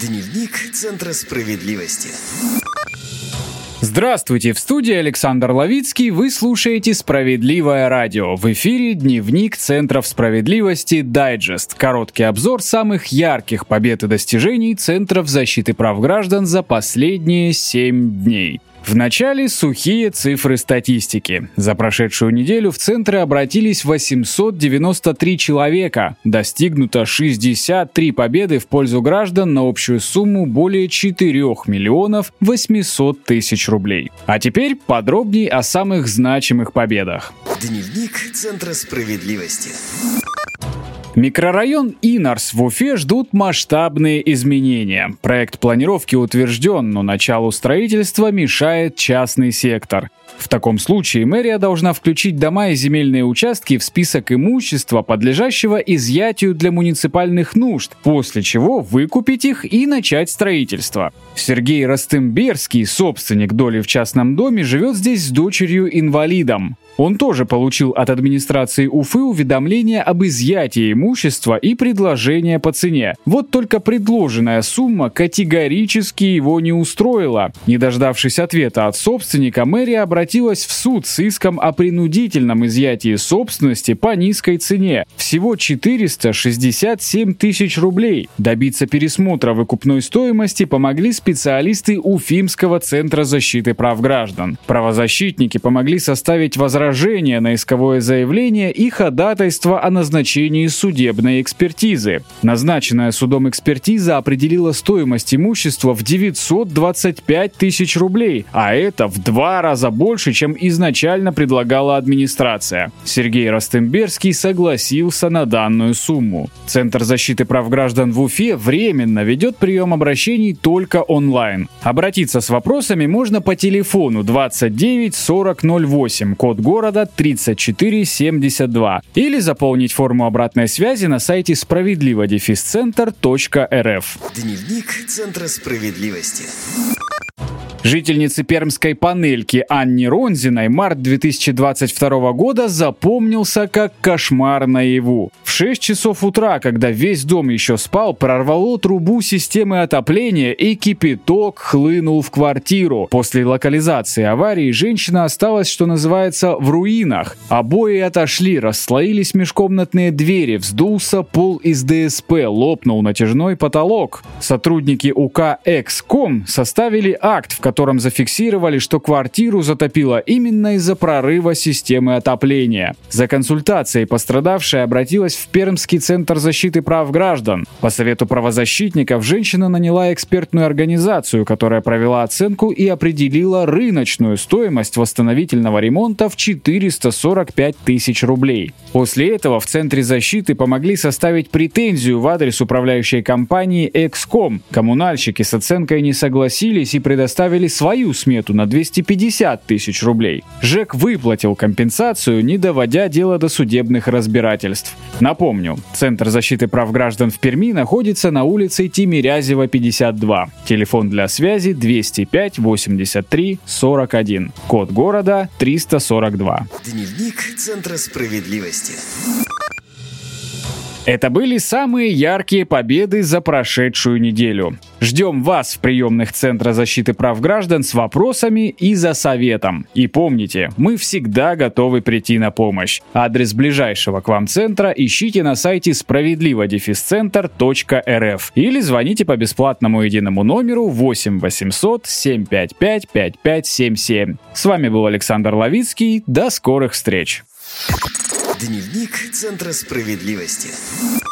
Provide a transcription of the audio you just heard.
Дневник Центра справедливости. Здравствуйте, в студии Александр Ловицкий, вы слушаете «Справедливое радио». В эфире дневник Центров справедливости «Дайджест». Короткий обзор самых ярких побед и достижений Центров защиты прав граждан за последние семь дней. В начале сухие цифры статистики. За прошедшую неделю в центры обратились 893 человека. Достигнуто 63 победы в пользу граждан на общую сумму более 4 миллионов 800 тысяч рублей. А теперь подробнее о самых значимых победах. Дневник Центра справедливости. Микрорайон Инарс в Уфе ждут масштабные изменения. Проект планировки утвержден, но началу строительства мешает частный сектор. В таком случае мэрия должна включить дома и земельные участки в список имущества, подлежащего изъятию для муниципальных нужд, после чего выкупить их и начать строительство. Сергей Ростымберский, собственник доли в частном доме, живет здесь с дочерью-инвалидом. Он тоже получил от администрации Уфы уведомление об изъятии имущества и предложение по цене. Вот только предложенная сумма категорически его не устроила. Не дождавшись ответа от собственника, мэрия обратилась в суд с иском о принудительном изъятии собственности по низкой цене. Всего 467 тысяч рублей. Добиться пересмотра выкупной стоимости помогли специалисты Уфимского центра защиты прав граждан. Правозащитники помогли составить возражение возражение на исковое заявление и ходатайство о назначении судебной экспертизы. Назначенная судом экспертиза определила стоимость имущества в 925 тысяч рублей, а это в два раза больше, чем изначально предлагала администрация. Сергей Ростемберский согласился на данную сумму. Центр защиты прав граждан в Уфе временно ведет прием обращений только онлайн. Обратиться с вопросами можно по телефону 29 40 08, код города города 3472 или заполнить форму обратной связи на сайте справедливо-центр.рф. Дневник Центра справедливости. Жительнице пермской панельки Анне Ронзиной март 2022 года запомнился как кошмар наяву. В 6 часов утра, когда весь дом еще спал, прорвало трубу системы отопления и кипяток хлынул в квартиру. После локализации аварии женщина осталась, что называется, в руинах. Обои отошли, расслоились межкомнатные двери, вздулся пол из ДСП, лопнул натяжной потолок. Сотрудники УК «Экском» составили акт, в котором котором зафиксировали, что квартиру затопило именно из-за прорыва системы отопления. За консультацией пострадавшая обратилась в Пермский центр защиты прав граждан. По совету правозащитников женщина наняла экспертную организацию, которая провела оценку и определила рыночную стоимость восстановительного ремонта в 445 тысяч рублей. После этого в Центре защиты помогли составить претензию в адрес управляющей компании «Экском». Коммунальщики с оценкой не согласились и предоставили выставили свою смету на 250 тысяч рублей. ЖЭК выплатил компенсацию, не доводя дело до судебных разбирательств. Напомню, Центр защиты прав граждан в Перми находится на улице Тимирязева, 52. Телефон для связи 205 83 41. Код города 342. Дневник Центра справедливости. Это были самые яркие победы за прошедшую неделю. Ждем вас в приемных Центра защиты прав граждан с вопросами и за советом. И помните, мы всегда готовы прийти на помощь. Адрес ближайшего к вам центра ищите на сайте справедливо-центр.рф или звоните по бесплатному единому номеру 8 800 755 5577. С вами был Александр Ловицкий. До скорых встреч! Дневник Центра справедливости.